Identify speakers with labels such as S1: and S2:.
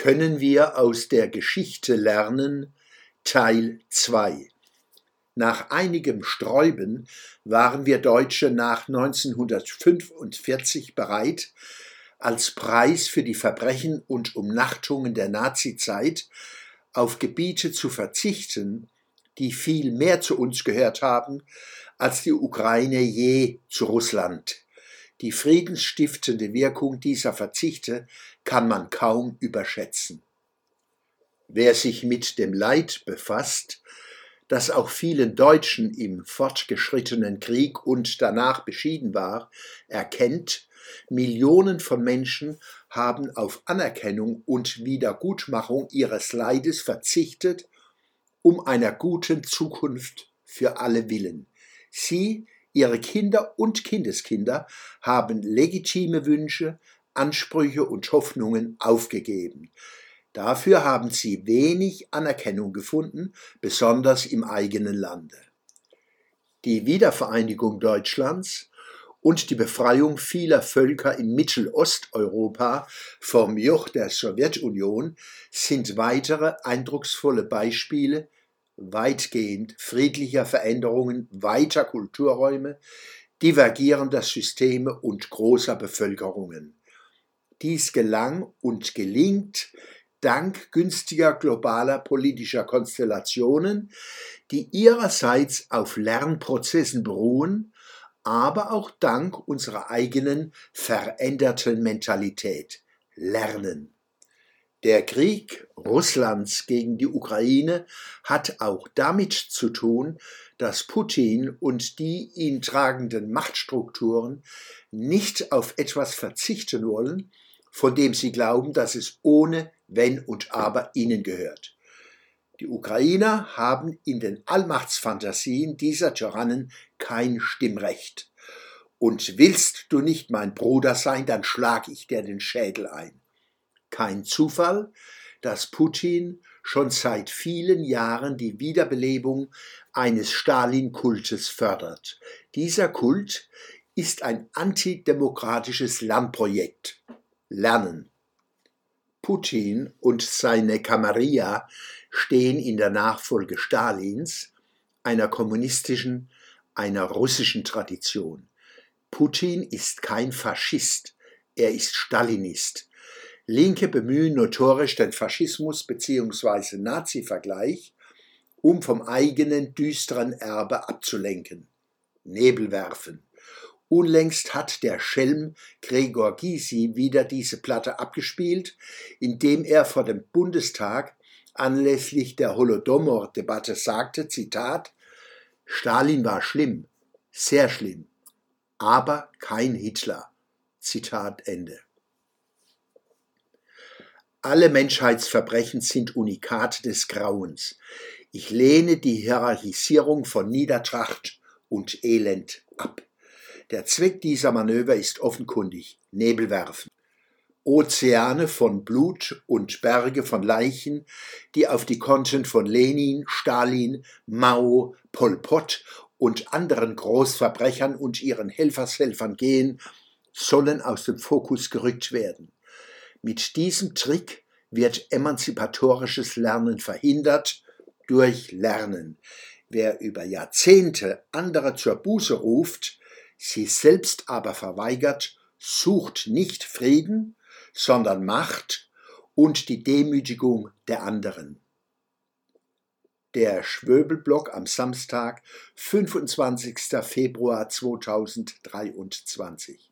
S1: können wir aus der Geschichte lernen Teil 2 Nach einigem Sträuben waren wir Deutsche nach 1945 bereit, als Preis für die Verbrechen und Umnachtungen der Nazizeit auf Gebiete zu verzichten, die viel mehr zu uns gehört haben, als die Ukraine je zu Russland. Die friedensstiftende Wirkung dieser Verzichte kann man kaum überschätzen. Wer sich mit dem Leid befasst, das auch vielen Deutschen im fortgeschrittenen Krieg und danach beschieden war, erkennt, Millionen von Menschen haben auf Anerkennung und Wiedergutmachung ihres Leides verzichtet, um einer guten Zukunft für alle willen. Sie Ihre Kinder und Kindeskinder haben legitime Wünsche, Ansprüche und Hoffnungen aufgegeben. Dafür haben sie wenig Anerkennung gefunden, besonders im eigenen Lande. Die Wiedervereinigung Deutschlands und die Befreiung vieler Völker in Mittelosteuropa vom Joch der Sowjetunion sind weitere eindrucksvolle Beispiele weitgehend friedlicher Veränderungen weiter Kulturräume, divergierender Systeme und großer Bevölkerungen. Dies gelang und gelingt dank günstiger globaler politischer Konstellationen, die ihrerseits auf Lernprozessen beruhen, aber auch dank unserer eigenen veränderten Mentalität. Lernen. Der Krieg Russlands gegen die Ukraine hat auch damit zu tun, dass Putin und die ihn tragenden Machtstrukturen nicht auf etwas verzichten wollen, von dem sie glauben, dass es ohne Wenn und Aber ihnen gehört. Die Ukrainer haben in den Allmachtsfantasien dieser Tyrannen kein Stimmrecht. Und willst du nicht mein Bruder sein, dann schlag ich dir den Schädel ein. Kein Zufall, dass Putin schon seit vielen Jahren die Wiederbelebung eines Stalin-Kultes fördert. Dieser Kult ist ein antidemokratisches Lernprojekt. Lernen. Putin und seine Kamarilla stehen in der Nachfolge Stalins, einer kommunistischen, einer russischen Tradition. Putin ist kein Faschist, er ist Stalinist. Linke bemühen notorisch den Faschismus bzw. Nazi-Vergleich, um vom eigenen düsteren Erbe abzulenken. Nebel werfen. Unlängst hat der Schelm Gregor Gysi wieder diese Platte abgespielt, indem er vor dem Bundestag anlässlich der Holodomor-Debatte sagte, Zitat, Stalin war schlimm, sehr schlimm, aber kein Hitler. Zitat Ende. Alle Menschheitsverbrechen sind Unikate des Grauens. Ich lehne die Hierarchisierung von Niedertracht und Elend ab. Der Zweck dieser Manöver ist offenkundig Nebel werfen. Ozeane von Blut und Berge von Leichen, die auf die Konten von Lenin, Stalin, Mao, Pol Pot und anderen Großverbrechern und ihren Helfershelfern gehen, sollen aus dem Fokus gerückt werden. Mit diesem Trick wird emanzipatorisches Lernen verhindert durch Lernen. Wer über Jahrzehnte andere zur Buße ruft, sie selbst aber verweigert, sucht nicht Frieden, sondern Macht und die Demütigung der anderen. Der Schwöbelblock am Samstag, 25. Februar 2023.